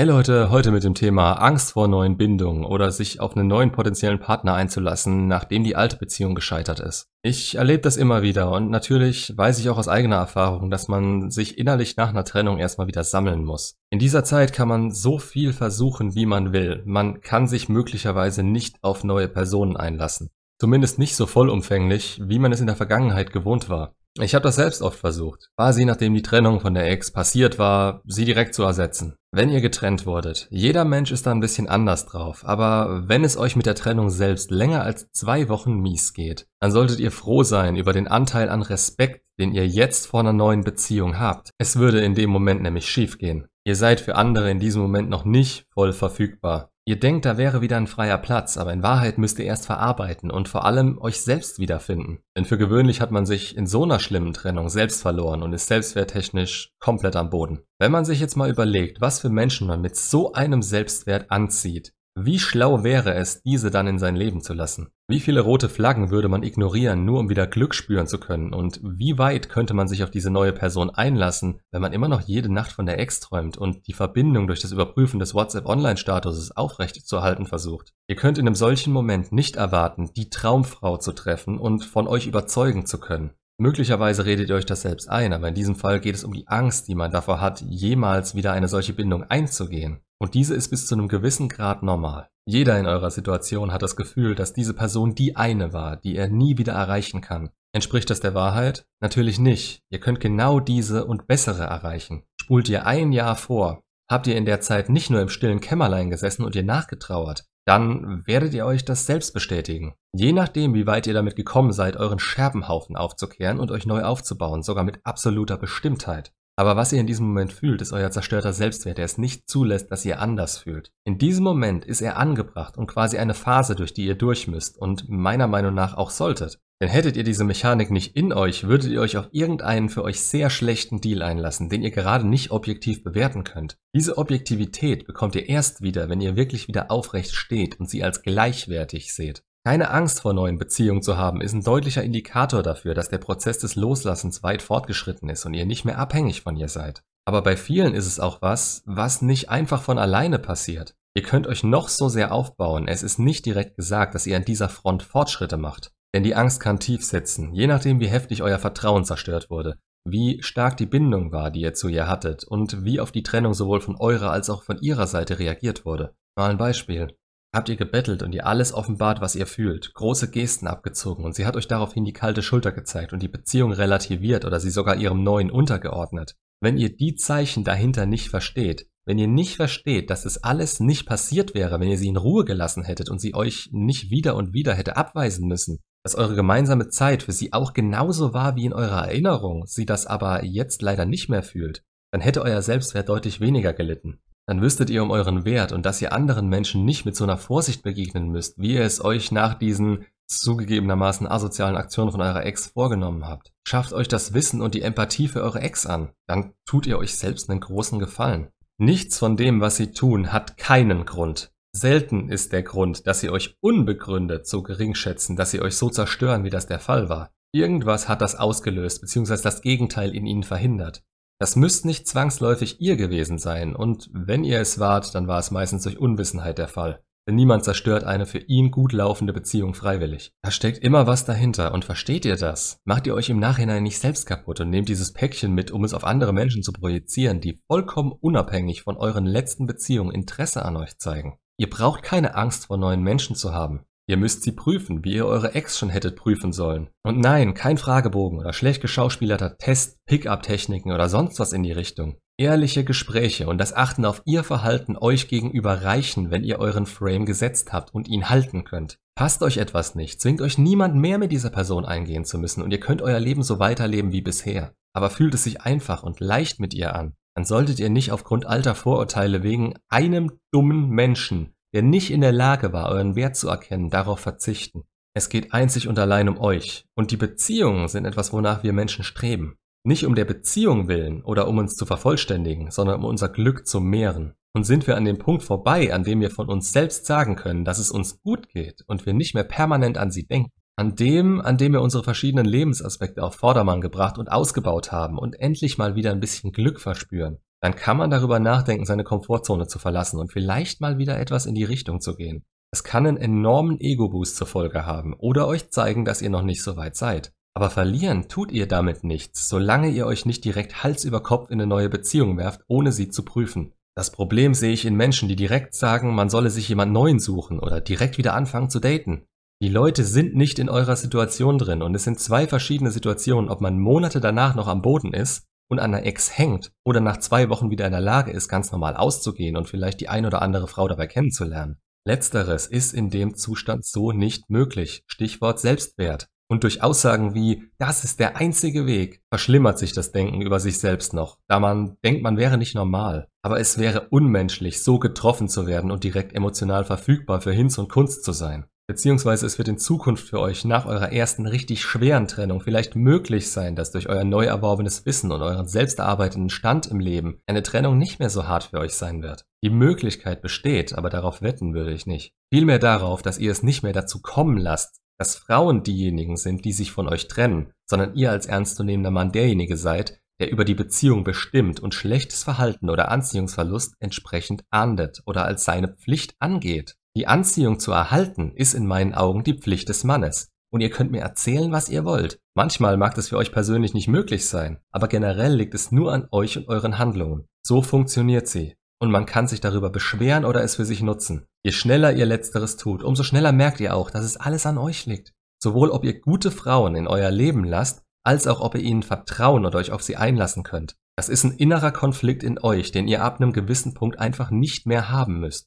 Hey Leute, heute mit dem Thema Angst vor neuen Bindungen oder sich auf einen neuen potenziellen Partner einzulassen, nachdem die alte Beziehung gescheitert ist. Ich erlebe das immer wieder und natürlich weiß ich auch aus eigener Erfahrung, dass man sich innerlich nach einer Trennung erstmal wieder sammeln muss. In dieser Zeit kann man so viel versuchen, wie man will. Man kann sich möglicherweise nicht auf neue Personen einlassen. Zumindest nicht so vollumfänglich, wie man es in der Vergangenheit gewohnt war. Ich habe das selbst oft versucht. Quasi nachdem die Trennung von der Ex passiert war, sie direkt zu ersetzen. Wenn ihr getrennt wurdet, jeder Mensch ist da ein bisschen anders drauf, aber wenn es euch mit der Trennung selbst länger als zwei Wochen mies geht, dann solltet ihr froh sein über den Anteil an Respekt, den ihr jetzt vor einer neuen Beziehung habt. Es würde in dem Moment nämlich schiefgehen. Ihr seid für andere in diesem Moment noch nicht voll verfügbar. Ihr denkt, da wäre wieder ein freier Platz, aber in Wahrheit müsst ihr erst verarbeiten und vor allem euch selbst wiederfinden. Denn für gewöhnlich hat man sich in so einer schlimmen Trennung selbst verloren und ist selbstwerttechnisch komplett am Boden. Wenn man sich jetzt mal überlegt, was für Menschen man mit so einem Selbstwert anzieht, wie schlau wäre es, diese dann in sein Leben zu lassen? Wie viele rote Flaggen würde man ignorieren, nur um wieder Glück spüren zu können? Und wie weit könnte man sich auf diese neue Person einlassen, wenn man immer noch jede Nacht von der Ex träumt und die Verbindung durch das Überprüfen des WhatsApp-Online-Statuses aufrecht zu erhalten versucht? Ihr könnt in einem solchen Moment nicht erwarten, die Traumfrau zu treffen und von euch überzeugen zu können. Möglicherweise redet ihr euch das selbst ein, aber in diesem Fall geht es um die Angst, die man davor hat, jemals wieder eine solche Bindung einzugehen. Und diese ist bis zu einem gewissen Grad normal. Jeder in eurer Situation hat das Gefühl, dass diese Person die eine war, die er nie wieder erreichen kann. Entspricht das der Wahrheit? Natürlich nicht. Ihr könnt genau diese und bessere erreichen. Spult ihr ein Jahr vor, habt ihr in der Zeit nicht nur im stillen Kämmerlein gesessen und ihr nachgetrauert, dann werdet ihr euch das selbst bestätigen. Je nachdem, wie weit ihr damit gekommen seid, euren Scherbenhaufen aufzukehren und euch neu aufzubauen, sogar mit absoluter Bestimmtheit. Aber was ihr in diesem Moment fühlt, ist euer zerstörter Selbstwert, der es nicht zulässt, dass ihr anders fühlt. In diesem Moment ist er angebracht und quasi eine Phase, durch die ihr durch müsst und meiner Meinung nach auch solltet. Denn hättet ihr diese Mechanik nicht in euch, würdet ihr euch auf irgendeinen für euch sehr schlechten Deal einlassen, den ihr gerade nicht objektiv bewerten könnt. Diese Objektivität bekommt ihr erst wieder, wenn ihr wirklich wieder aufrecht steht und sie als gleichwertig seht. Keine Angst vor neuen Beziehungen zu haben, ist ein deutlicher Indikator dafür, dass der Prozess des Loslassens weit fortgeschritten ist und ihr nicht mehr abhängig von ihr seid. Aber bei vielen ist es auch was, was nicht einfach von alleine passiert. Ihr könnt euch noch so sehr aufbauen, es ist nicht direkt gesagt, dass ihr an dieser Front Fortschritte macht. Denn die Angst kann tief sitzen, je nachdem wie heftig euer Vertrauen zerstört wurde, wie stark die Bindung war, die ihr zu ihr hattet und wie auf die Trennung sowohl von eurer als auch von ihrer Seite reagiert wurde. Mal ein Beispiel. Habt ihr gebettelt und ihr alles offenbart, was ihr fühlt, große Gesten abgezogen und sie hat euch daraufhin die kalte Schulter gezeigt und die Beziehung relativiert oder sie sogar ihrem neuen untergeordnet. Wenn ihr die Zeichen dahinter nicht versteht, wenn ihr nicht versteht, dass es alles nicht passiert wäre, wenn ihr sie in Ruhe gelassen hättet und sie euch nicht wieder und wieder hätte abweisen müssen, dass eure gemeinsame Zeit für sie auch genauso war wie in eurer Erinnerung, sie das aber jetzt leider nicht mehr fühlt, dann hätte euer Selbstwert deutlich weniger gelitten. Dann wüsstet ihr um euren Wert und dass ihr anderen Menschen nicht mit so einer Vorsicht begegnen müsst, wie ihr es euch nach diesen zugegebenermaßen asozialen Aktionen von eurer Ex vorgenommen habt. Schafft euch das Wissen und die Empathie für eure Ex an, dann tut ihr euch selbst einen großen Gefallen. Nichts von dem, was sie tun, hat keinen Grund. Selten ist der Grund, dass sie euch unbegründet so gering schätzen, dass sie euch so zerstören, wie das der Fall war. Irgendwas hat das ausgelöst, beziehungsweise das Gegenteil in ihnen verhindert. Das müsst nicht zwangsläufig ihr gewesen sein, und wenn ihr es wart, dann war es meistens durch Unwissenheit der Fall. Denn niemand zerstört eine für ihn gut laufende Beziehung freiwillig. Da steckt immer was dahinter, und versteht ihr das? Macht ihr euch im Nachhinein nicht selbst kaputt und nehmt dieses Päckchen mit, um es auf andere Menschen zu projizieren, die vollkommen unabhängig von euren letzten Beziehungen Interesse an euch zeigen. Ihr braucht keine Angst vor neuen Menschen zu haben. Ihr müsst sie prüfen, wie ihr eure Ex schon hättet prüfen sollen. Und nein, kein Fragebogen oder schlecht geschauspielerter Test, Pickup-Techniken oder sonst was in die Richtung. Ehrliche Gespräche und das Achten auf ihr Verhalten euch gegenüber reichen, wenn ihr euren Frame gesetzt habt und ihn halten könnt. Passt euch etwas nicht, zwingt euch niemand mehr mit dieser Person eingehen zu müssen und ihr könnt euer Leben so weiterleben wie bisher. Aber fühlt es sich einfach und leicht mit ihr an dann solltet ihr nicht aufgrund alter Vorurteile wegen einem dummen Menschen, der nicht in der Lage war, euren Wert zu erkennen, darauf verzichten. Es geht einzig und allein um euch. Und die Beziehungen sind etwas, wonach wir Menschen streben. Nicht um der Beziehung willen oder um uns zu vervollständigen, sondern um unser Glück zu mehren. Und sind wir an dem Punkt vorbei, an dem wir von uns selbst sagen können, dass es uns gut geht und wir nicht mehr permanent an sie denken, an dem, an dem wir unsere verschiedenen Lebensaspekte auf Vordermann gebracht und ausgebaut haben und endlich mal wieder ein bisschen Glück verspüren, dann kann man darüber nachdenken, seine Komfortzone zu verlassen und vielleicht mal wieder etwas in die Richtung zu gehen. Es kann einen enormen Ego-Boost zur Folge haben oder euch zeigen, dass ihr noch nicht so weit seid. Aber verlieren tut ihr damit nichts, solange ihr euch nicht direkt Hals über Kopf in eine neue Beziehung werft, ohne sie zu prüfen. Das Problem sehe ich in Menschen, die direkt sagen, man solle sich jemand Neuen suchen oder direkt wieder anfangen zu daten. Die Leute sind nicht in eurer Situation drin und es sind zwei verschiedene Situationen, ob man Monate danach noch am Boden ist und an einer Ex hängt oder nach zwei Wochen wieder in der Lage ist, ganz normal auszugehen und vielleicht die ein oder andere Frau dabei kennenzulernen. Letzteres ist in dem Zustand so nicht möglich. Stichwort Selbstwert. Und durch Aussagen wie, das ist der einzige Weg, verschlimmert sich das Denken über sich selbst noch, da man denkt, man wäre nicht normal. Aber es wäre unmenschlich, so getroffen zu werden und direkt emotional verfügbar für Hinz und Kunst zu sein. Beziehungsweise es wird in Zukunft für euch nach eurer ersten richtig schweren Trennung vielleicht möglich sein, dass durch euer neu erworbenes Wissen und euren selbst erarbeiteten Stand im Leben eine Trennung nicht mehr so hart für euch sein wird. Die Möglichkeit besteht, aber darauf wetten würde ich nicht. Vielmehr darauf, dass ihr es nicht mehr dazu kommen lasst, dass Frauen diejenigen sind, die sich von euch trennen, sondern ihr als ernstzunehmender Mann derjenige seid, der über die Beziehung bestimmt und schlechtes Verhalten oder Anziehungsverlust entsprechend ahndet oder als seine Pflicht angeht. Die Anziehung zu erhalten ist in meinen Augen die Pflicht des Mannes. Und ihr könnt mir erzählen, was ihr wollt. Manchmal mag das für euch persönlich nicht möglich sein, aber generell liegt es nur an euch und euren Handlungen. So funktioniert sie und man kann sich darüber beschweren oder es für sich nutzen. Je schneller ihr letzteres tut, umso schneller merkt ihr auch, dass es alles an euch liegt. Sowohl ob ihr gute Frauen in euer Leben lasst, als auch ob ihr ihnen vertrauen und euch auf sie einlassen könnt. Das ist ein innerer Konflikt in euch, den ihr ab einem gewissen Punkt einfach nicht mehr haben müsst.